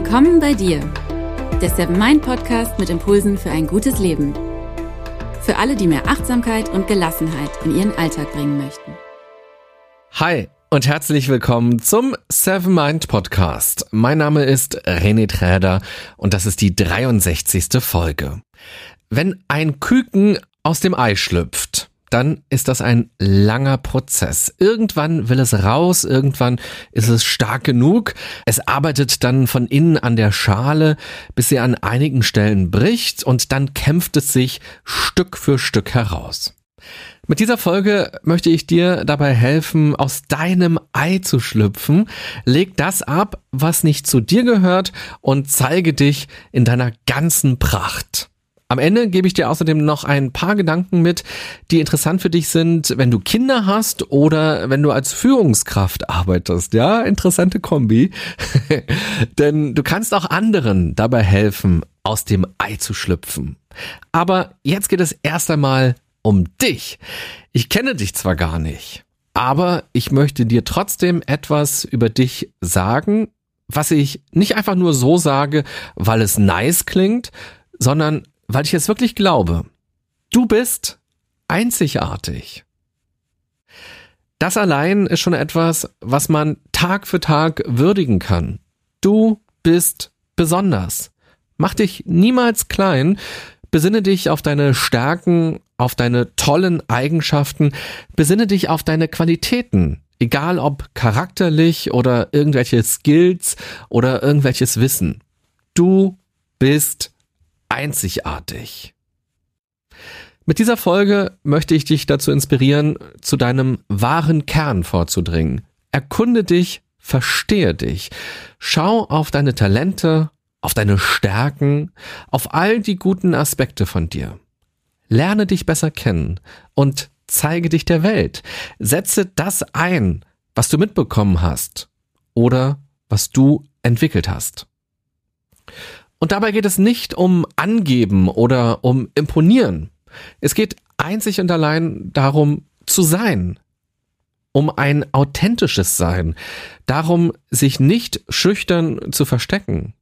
Willkommen bei dir, der Seven Mind Podcast mit Impulsen für ein gutes Leben. Für alle, die mehr Achtsamkeit und Gelassenheit in ihren Alltag bringen möchten. Hi und herzlich willkommen zum Seven Mind Podcast. Mein Name ist René Träder und das ist die 63. Folge. Wenn ein Küken aus dem Ei schlüpft, dann ist das ein langer Prozess. Irgendwann will es raus, irgendwann ist es stark genug. Es arbeitet dann von innen an der Schale, bis sie an einigen Stellen bricht und dann kämpft es sich Stück für Stück heraus. Mit dieser Folge möchte ich dir dabei helfen, aus deinem Ei zu schlüpfen. Leg das ab, was nicht zu dir gehört und zeige dich in deiner ganzen Pracht. Am Ende gebe ich dir außerdem noch ein paar Gedanken mit, die interessant für dich sind, wenn du Kinder hast oder wenn du als Führungskraft arbeitest. Ja, interessante Kombi. Denn du kannst auch anderen dabei helfen, aus dem Ei zu schlüpfen. Aber jetzt geht es erst einmal um dich. Ich kenne dich zwar gar nicht, aber ich möchte dir trotzdem etwas über dich sagen, was ich nicht einfach nur so sage, weil es nice klingt, sondern weil ich es wirklich glaube. Du bist einzigartig. Das allein ist schon etwas, was man Tag für Tag würdigen kann. Du bist besonders. Mach dich niemals klein, besinne dich auf deine Stärken, auf deine tollen Eigenschaften, besinne dich auf deine Qualitäten, egal ob charakterlich oder irgendwelche Skills oder irgendwelches Wissen. Du bist einzigartig. Mit dieser Folge möchte ich dich dazu inspirieren, zu deinem wahren Kern vorzudringen. Erkunde dich, verstehe dich. Schau auf deine Talente, auf deine Stärken, auf all die guten Aspekte von dir. Lerne dich besser kennen und zeige dich der Welt. Setze das ein, was du mitbekommen hast oder was du entwickelt hast. Und dabei geht es nicht um Angeben oder um Imponieren. Es geht einzig und allein darum zu sein, um ein authentisches Sein, darum, sich nicht schüchtern zu verstecken.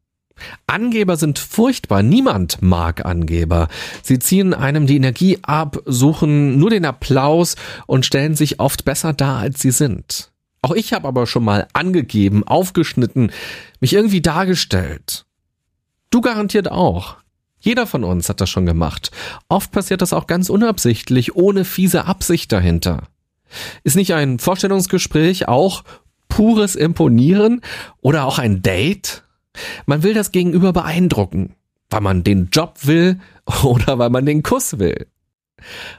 Angeber sind furchtbar. Niemand mag Angeber. Sie ziehen einem die Energie ab, suchen nur den Applaus und stellen sich oft besser dar, als sie sind. Auch ich habe aber schon mal angegeben, aufgeschnitten, mich irgendwie dargestellt. Du garantiert auch. Jeder von uns hat das schon gemacht. Oft passiert das auch ganz unabsichtlich, ohne fiese Absicht dahinter. Ist nicht ein Vorstellungsgespräch auch pures Imponieren oder auch ein Date? Man will das Gegenüber beeindrucken, weil man den Job will oder weil man den Kuss will.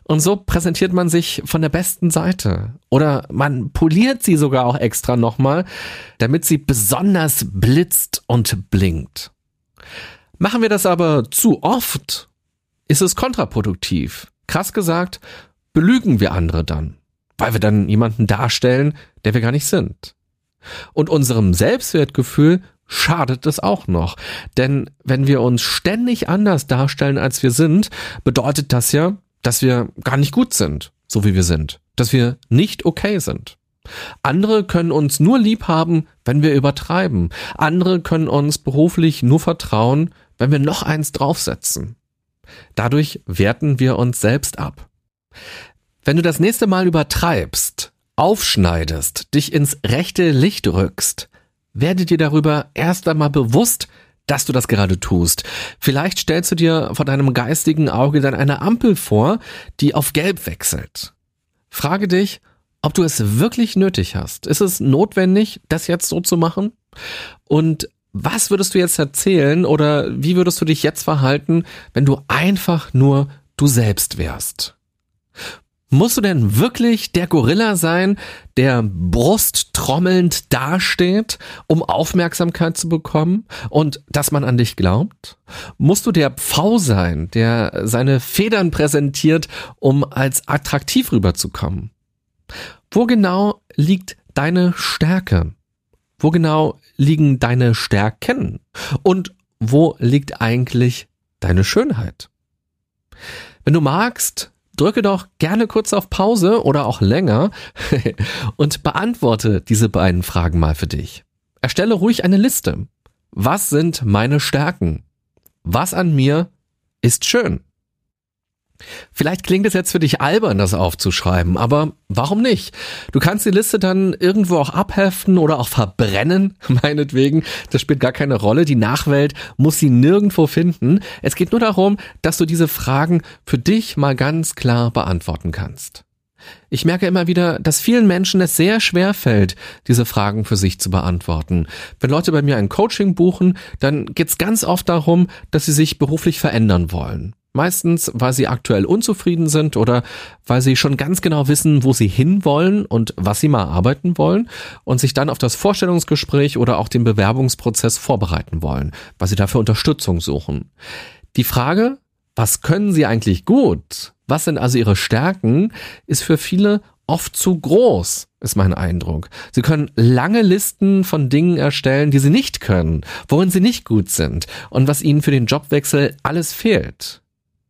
Und so präsentiert man sich von der besten Seite. Oder man poliert sie sogar auch extra nochmal, damit sie besonders blitzt und blinkt. Machen wir das aber zu oft, ist es kontraproduktiv. Krass gesagt, belügen wir andere dann, weil wir dann jemanden darstellen, der wir gar nicht sind. Und unserem Selbstwertgefühl schadet es auch noch. Denn wenn wir uns ständig anders darstellen, als wir sind, bedeutet das ja, dass wir gar nicht gut sind, so wie wir sind, dass wir nicht okay sind. Andere können uns nur lieb haben, wenn wir übertreiben. Andere können uns beruflich nur vertrauen, wenn wir noch eins draufsetzen. Dadurch werten wir uns selbst ab. Wenn du das nächste Mal übertreibst, aufschneidest, dich ins rechte Licht rückst, werde dir darüber erst einmal bewusst, dass du das gerade tust. Vielleicht stellst du dir vor deinem geistigen Auge dann eine Ampel vor, die auf Gelb wechselt. Frage dich, ob du es wirklich nötig hast. Ist es notwendig, das jetzt so zu machen? Und was würdest du jetzt erzählen oder wie würdest du dich jetzt verhalten, wenn du einfach nur du selbst wärst? Musst du denn wirklich der Gorilla sein, der brusttrommelnd dasteht, um Aufmerksamkeit zu bekommen und dass man an dich glaubt? Musst du der Pfau sein, der seine Federn präsentiert, um als attraktiv rüberzukommen? Wo genau liegt deine Stärke? Wo genau liegen deine Stärken? Und wo liegt eigentlich deine Schönheit? Wenn du magst, drücke doch gerne kurz auf Pause oder auch länger und beantworte diese beiden Fragen mal für dich. Erstelle ruhig eine Liste. Was sind meine Stärken? Was an mir ist schön? Vielleicht klingt es jetzt für dich albern, das aufzuschreiben, aber warum nicht? Du kannst die Liste dann irgendwo auch abheften oder auch verbrennen, meinetwegen. Das spielt gar keine Rolle. Die Nachwelt muss sie nirgendwo finden. Es geht nur darum, dass du diese Fragen für dich mal ganz klar beantworten kannst. Ich merke immer wieder, dass vielen Menschen es sehr schwer fällt, diese Fragen für sich zu beantworten. Wenn Leute bei mir ein Coaching buchen, dann geht es ganz oft darum, dass sie sich beruflich verändern wollen. Meistens, weil sie aktuell unzufrieden sind oder weil sie schon ganz genau wissen, wo sie hinwollen und was sie mal arbeiten wollen und sich dann auf das Vorstellungsgespräch oder auch den Bewerbungsprozess vorbereiten wollen, weil sie dafür Unterstützung suchen. Die Frage, was können sie eigentlich gut? Was sind also ihre Stärken? Ist für viele oft zu groß, ist mein Eindruck. Sie können lange Listen von Dingen erstellen, die sie nicht können, worin sie nicht gut sind und was ihnen für den Jobwechsel alles fehlt.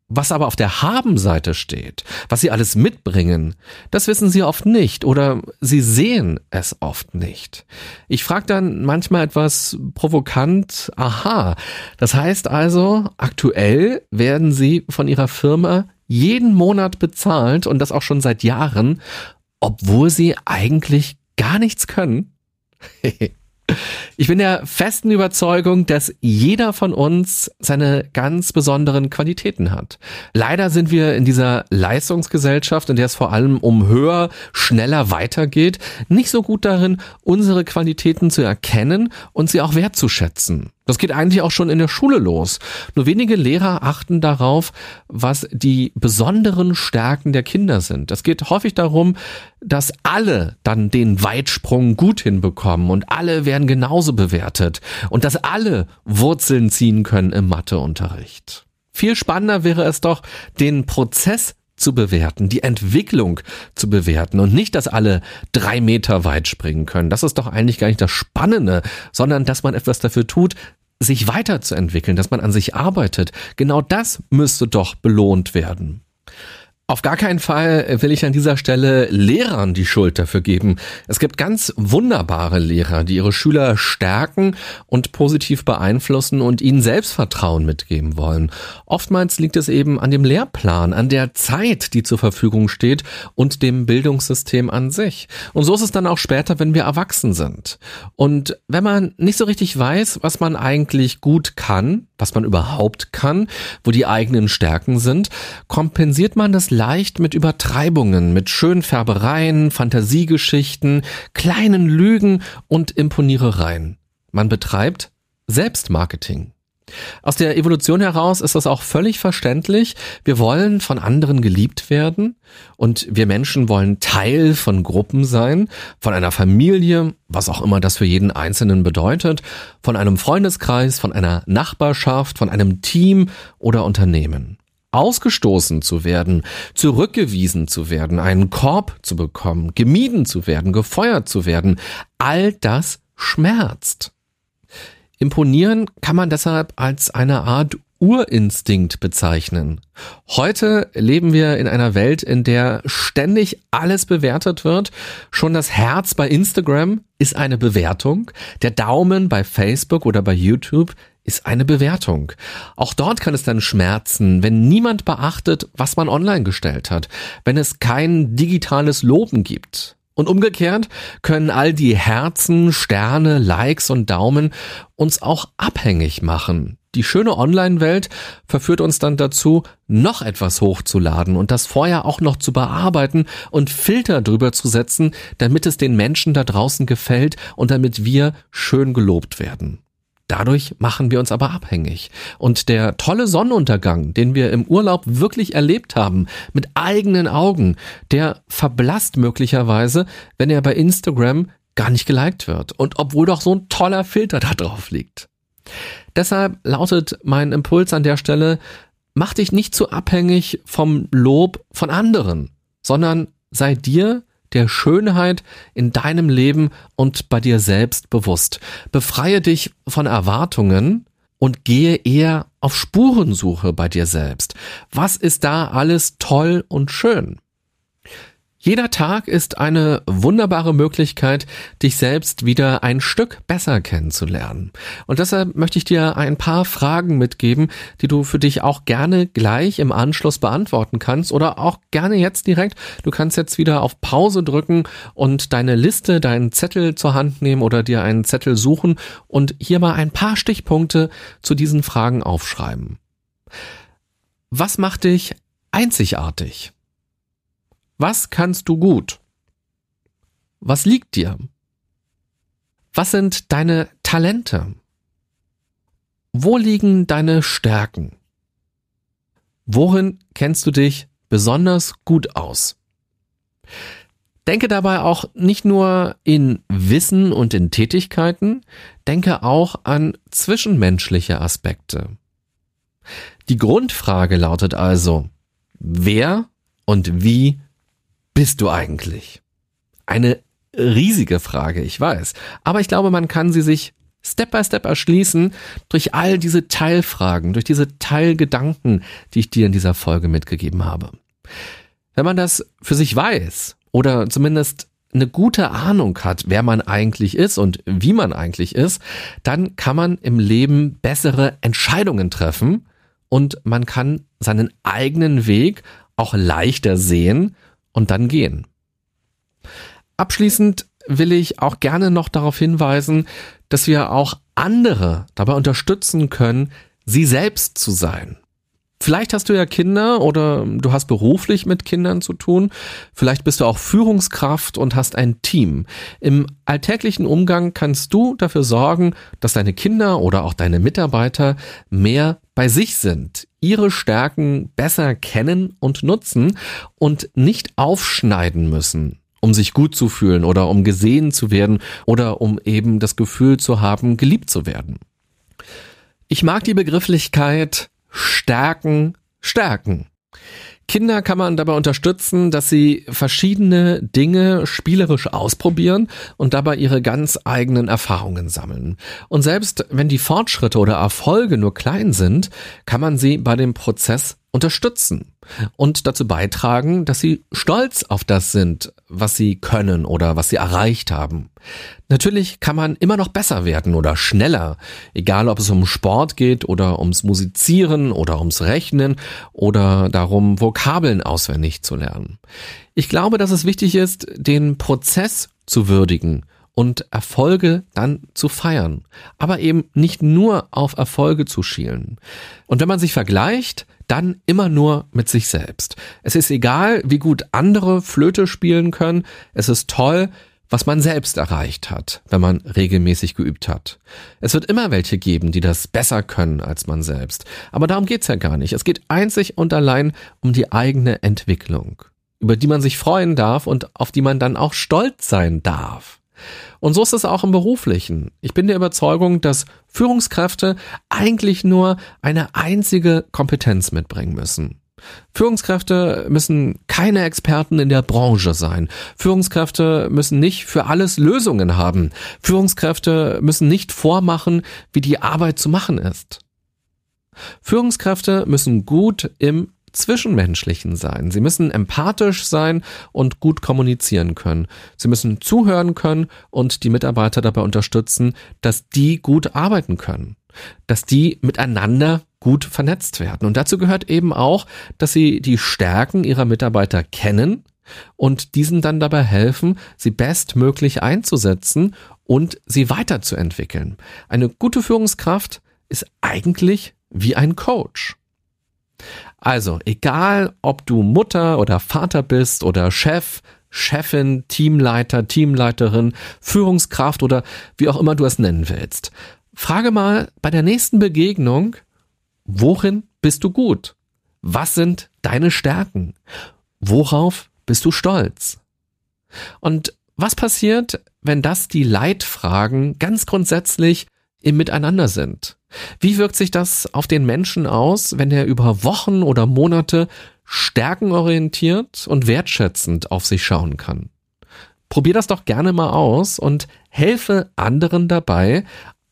Was aber auf der Haben-Seite steht, was sie alles mitbringen, das wissen sie oft nicht oder sie sehen es oft nicht. Ich frage dann manchmal etwas provokant, aha, das heißt also, aktuell werden sie von ihrer Firma jeden Monat bezahlt und das auch schon seit Jahren, obwohl sie eigentlich gar nichts können? Ich bin der festen Überzeugung, dass jeder von uns seine ganz besonderen Qualitäten hat. Leider sind wir in dieser Leistungsgesellschaft, in der es vor allem um höher, schneller weitergeht, nicht so gut darin, unsere Qualitäten zu erkennen und sie auch wertzuschätzen. Das geht eigentlich auch schon in der Schule los. Nur wenige Lehrer achten darauf, was die besonderen Stärken der Kinder sind. Es geht häufig darum, dass alle dann den Weitsprung gut hinbekommen und alle werden genauso bewertet und dass alle Wurzeln ziehen können im Matheunterricht. Viel spannender wäre es doch, den Prozess zu bewerten, die Entwicklung zu bewerten und nicht, dass alle drei Meter weit springen können. Das ist doch eigentlich gar nicht das Spannende, sondern dass man etwas dafür tut, sich weiterzuentwickeln, dass man an sich arbeitet. Genau das müsste doch belohnt werden. Auf gar keinen Fall will ich an dieser Stelle Lehrern die Schuld dafür geben. Es gibt ganz wunderbare Lehrer, die ihre Schüler stärken und positiv beeinflussen und ihnen Selbstvertrauen mitgeben wollen. Oftmals liegt es eben an dem Lehrplan, an der Zeit, die zur Verfügung steht und dem Bildungssystem an sich. Und so ist es dann auch später, wenn wir erwachsen sind. Und wenn man nicht so richtig weiß, was man eigentlich gut kann, was man überhaupt kann, wo die eigenen Stärken sind, kompensiert man das leicht mit Übertreibungen, mit Schönfärbereien, Fantasiegeschichten, kleinen Lügen und Imponierereien. Man betreibt Selbstmarketing. Aus der Evolution heraus ist das auch völlig verständlich. Wir wollen von anderen geliebt werden und wir Menschen wollen Teil von Gruppen sein, von einer Familie, was auch immer das für jeden Einzelnen bedeutet, von einem Freundeskreis, von einer Nachbarschaft, von einem Team oder Unternehmen. Ausgestoßen zu werden, zurückgewiesen zu werden, einen Korb zu bekommen, gemieden zu werden, gefeuert zu werden, all das schmerzt. Imponieren kann man deshalb als eine Art Urinstinkt bezeichnen. Heute leben wir in einer Welt, in der ständig alles bewertet wird. Schon das Herz bei Instagram ist eine Bewertung. Der Daumen bei Facebook oder bei YouTube ist eine Bewertung. Auch dort kann es dann schmerzen, wenn niemand beachtet, was man online gestellt hat, wenn es kein digitales Loben gibt. Und umgekehrt können all die Herzen, Sterne, Likes und Daumen uns auch abhängig machen. Die schöne Online-Welt verführt uns dann dazu, noch etwas hochzuladen und das vorher auch noch zu bearbeiten und Filter drüber zu setzen, damit es den Menschen da draußen gefällt und damit wir schön gelobt werden. Dadurch machen wir uns aber abhängig. Und der tolle Sonnenuntergang, den wir im Urlaub wirklich erlebt haben, mit eigenen Augen, der verblasst möglicherweise, wenn er bei Instagram gar nicht geliked wird. Und obwohl doch so ein toller Filter da drauf liegt. Deshalb lautet mein Impuls an der Stelle, mach dich nicht zu abhängig vom Lob von anderen, sondern sei dir der Schönheit in deinem Leben und bei dir selbst bewusst. Befreie dich von Erwartungen und gehe eher auf Spurensuche bei dir selbst. Was ist da alles toll und schön? Jeder Tag ist eine wunderbare Möglichkeit, dich selbst wieder ein Stück besser kennenzulernen. Und deshalb möchte ich dir ein paar Fragen mitgeben, die du für dich auch gerne gleich im Anschluss beantworten kannst oder auch gerne jetzt direkt. Du kannst jetzt wieder auf Pause drücken und deine Liste, deinen Zettel zur Hand nehmen oder dir einen Zettel suchen und hier mal ein paar Stichpunkte zu diesen Fragen aufschreiben. Was macht dich einzigartig? Was kannst du gut? Was liegt dir? Was sind deine Talente? Wo liegen deine Stärken? Worin kennst du dich besonders gut aus? Denke dabei auch nicht nur in Wissen und in Tätigkeiten, denke auch an zwischenmenschliche Aspekte. Die Grundfrage lautet also, wer und wie bist du eigentlich? Eine riesige Frage, ich weiß. Aber ich glaube, man kann sie sich Step by Step erschließen durch all diese Teilfragen, durch diese Teilgedanken, die ich dir in dieser Folge mitgegeben habe. Wenn man das für sich weiß oder zumindest eine gute Ahnung hat, wer man eigentlich ist und wie man eigentlich ist, dann kann man im Leben bessere Entscheidungen treffen und man kann seinen eigenen Weg auch leichter sehen und dann gehen. Abschließend will ich auch gerne noch darauf hinweisen, dass wir auch andere dabei unterstützen können, sie selbst zu sein. Vielleicht hast du ja Kinder oder du hast beruflich mit Kindern zu tun. Vielleicht bist du auch Führungskraft und hast ein Team. Im alltäglichen Umgang kannst du dafür sorgen, dass deine Kinder oder auch deine Mitarbeiter mehr bei sich sind, ihre Stärken besser kennen und nutzen und nicht aufschneiden müssen, um sich gut zu fühlen oder um gesehen zu werden oder um eben das Gefühl zu haben, geliebt zu werden. Ich mag die Begrifflichkeit Stärken, Stärken. Kinder kann man dabei unterstützen, dass sie verschiedene Dinge spielerisch ausprobieren und dabei ihre ganz eigenen Erfahrungen sammeln. Und selbst wenn die Fortschritte oder Erfolge nur klein sind, kann man sie bei dem Prozess unterstützen und dazu beitragen, dass sie stolz auf das sind, was sie können oder was sie erreicht haben. Natürlich kann man immer noch besser werden oder schneller, egal ob es um Sport geht oder ums Musizieren oder ums Rechnen oder darum, Vokabeln auswendig zu lernen. Ich glaube, dass es wichtig ist, den Prozess zu würdigen und Erfolge dann zu feiern, aber eben nicht nur auf Erfolge zu schielen. Und wenn man sich vergleicht, dann immer nur mit sich selbst. Es ist egal, wie gut andere Flöte spielen können, es ist toll, was man selbst erreicht hat, wenn man regelmäßig geübt hat. Es wird immer welche geben, die das besser können als man selbst. Aber darum geht's ja gar nicht. Es geht einzig und allein um die eigene Entwicklung, über die man sich freuen darf und auf die man dann auch stolz sein darf. Und so ist es auch im Beruflichen. Ich bin der Überzeugung, dass Führungskräfte eigentlich nur eine einzige Kompetenz mitbringen müssen. Führungskräfte müssen keine Experten in der Branche sein. Führungskräfte müssen nicht für alles Lösungen haben. Führungskräfte müssen nicht vormachen, wie die Arbeit zu machen ist. Führungskräfte müssen gut im Zwischenmenschlichen sein. Sie müssen empathisch sein und gut kommunizieren können. Sie müssen zuhören können und die Mitarbeiter dabei unterstützen, dass die gut arbeiten können, dass die miteinander gut vernetzt werden. Und dazu gehört eben auch, dass sie die Stärken ihrer Mitarbeiter kennen und diesen dann dabei helfen, sie bestmöglich einzusetzen und sie weiterzuentwickeln. Eine gute Führungskraft ist eigentlich wie ein Coach. Also, egal ob du Mutter oder Vater bist oder Chef, Chefin, Teamleiter, Teamleiterin, Führungskraft oder wie auch immer du es nennen willst. Frage mal bei der nächsten Begegnung, worin bist du gut? Was sind deine Stärken? Worauf bist du stolz? Und was passiert, wenn das die Leitfragen ganz grundsätzlich im Miteinander sind? Wie wirkt sich das auf den Menschen aus, wenn er über Wochen oder Monate stärkenorientiert und wertschätzend auf sich schauen kann? Probier das doch gerne mal aus und helfe anderen dabei,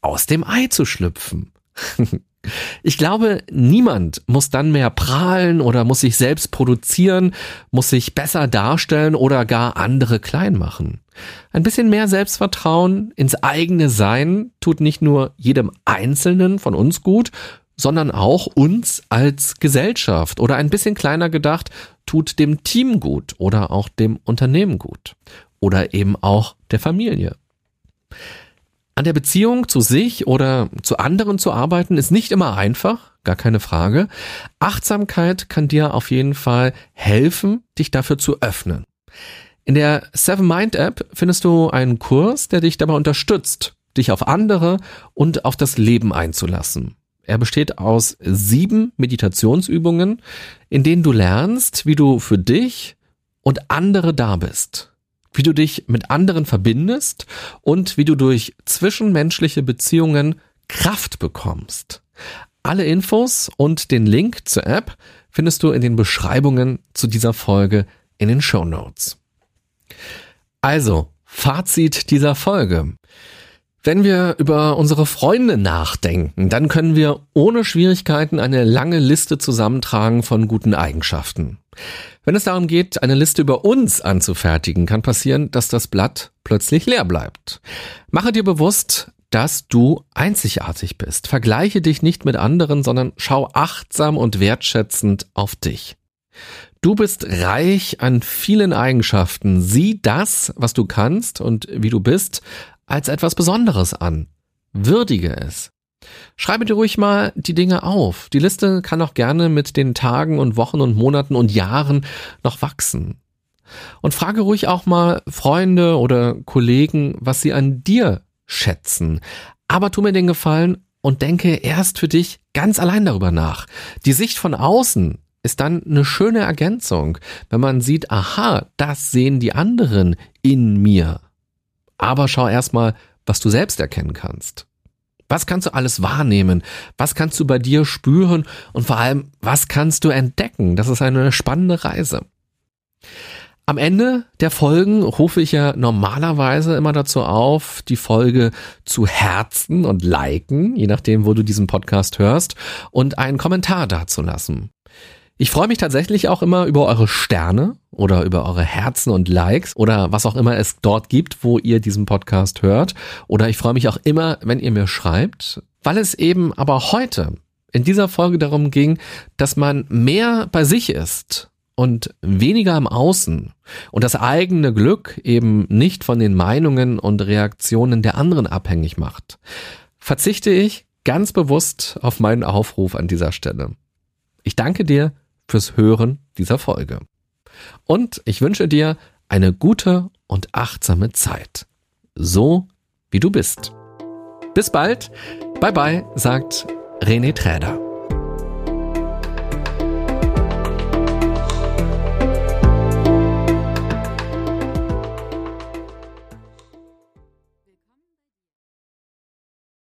aus dem Ei zu schlüpfen. Ich glaube, niemand muss dann mehr prahlen oder muss sich selbst produzieren, muss sich besser darstellen oder gar andere klein machen. Ein bisschen mehr Selbstvertrauen ins eigene Sein tut nicht nur jedem Einzelnen von uns gut, sondern auch uns als Gesellschaft oder ein bisschen kleiner gedacht, tut dem Team gut oder auch dem Unternehmen gut oder eben auch der Familie. An der Beziehung zu sich oder zu anderen zu arbeiten ist nicht immer einfach, gar keine Frage. Achtsamkeit kann dir auf jeden Fall helfen, dich dafür zu öffnen. In der Seven Mind App findest du einen Kurs, der dich dabei unterstützt, dich auf andere und auf das Leben einzulassen. Er besteht aus sieben Meditationsübungen, in denen du lernst, wie du für dich und andere da bist wie du dich mit anderen verbindest und wie du durch zwischenmenschliche Beziehungen Kraft bekommst. Alle Infos und den Link zur App findest du in den Beschreibungen zu dieser Folge in den Show Notes. Also, Fazit dieser Folge. Wenn wir über unsere Freunde nachdenken, dann können wir ohne Schwierigkeiten eine lange Liste zusammentragen von guten Eigenschaften. Wenn es darum geht, eine Liste über uns anzufertigen, kann passieren, dass das Blatt plötzlich leer bleibt. Mache dir bewusst, dass du einzigartig bist. Vergleiche dich nicht mit anderen, sondern schau achtsam und wertschätzend auf dich. Du bist reich an vielen Eigenschaften. Sieh das, was du kannst und wie du bist, als etwas Besonderes an. Würdige es. Schreibe dir ruhig mal die Dinge auf. Die Liste kann auch gerne mit den Tagen und Wochen und Monaten und Jahren noch wachsen. Und frage ruhig auch mal Freunde oder Kollegen, was sie an dir schätzen. Aber tu mir den Gefallen und denke erst für dich ganz allein darüber nach. Die Sicht von außen ist dann eine schöne Ergänzung, wenn man sieht, aha, das sehen die anderen in mir. Aber schau erstmal, was du selbst erkennen kannst. Was kannst du alles wahrnehmen? Was kannst du bei dir spüren? Und vor allem, was kannst du entdecken? Das ist eine spannende Reise. Am Ende der Folgen rufe ich ja normalerweise immer dazu auf, die Folge zu herzen und liken, je nachdem, wo du diesen Podcast hörst, und einen Kommentar dazulassen. Ich freue mich tatsächlich auch immer über eure Sterne oder über eure Herzen und Likes oder was auch immer es dort gibt, wo ihr diesen Podcast hört. Oder ich freue mich auch immer, wenn ihr mir schreibt, weil es eben aber heute in dieser Folge darum ging, dass man mehr bei sich ist und weniger im Außen und das eigene Glück eben nicht von den Meinungen und Reaktionen der anderen abhängig macht, verzichte ich ganz bewusst auf meinen Aufruf an dieser Stelle. Ich danke dir fürs Hören dieser Folge. Und ich wünsche dir eine gute und achtsame Zeit. So wie du bist. Bis bald. Bye bye, sagt René Träder.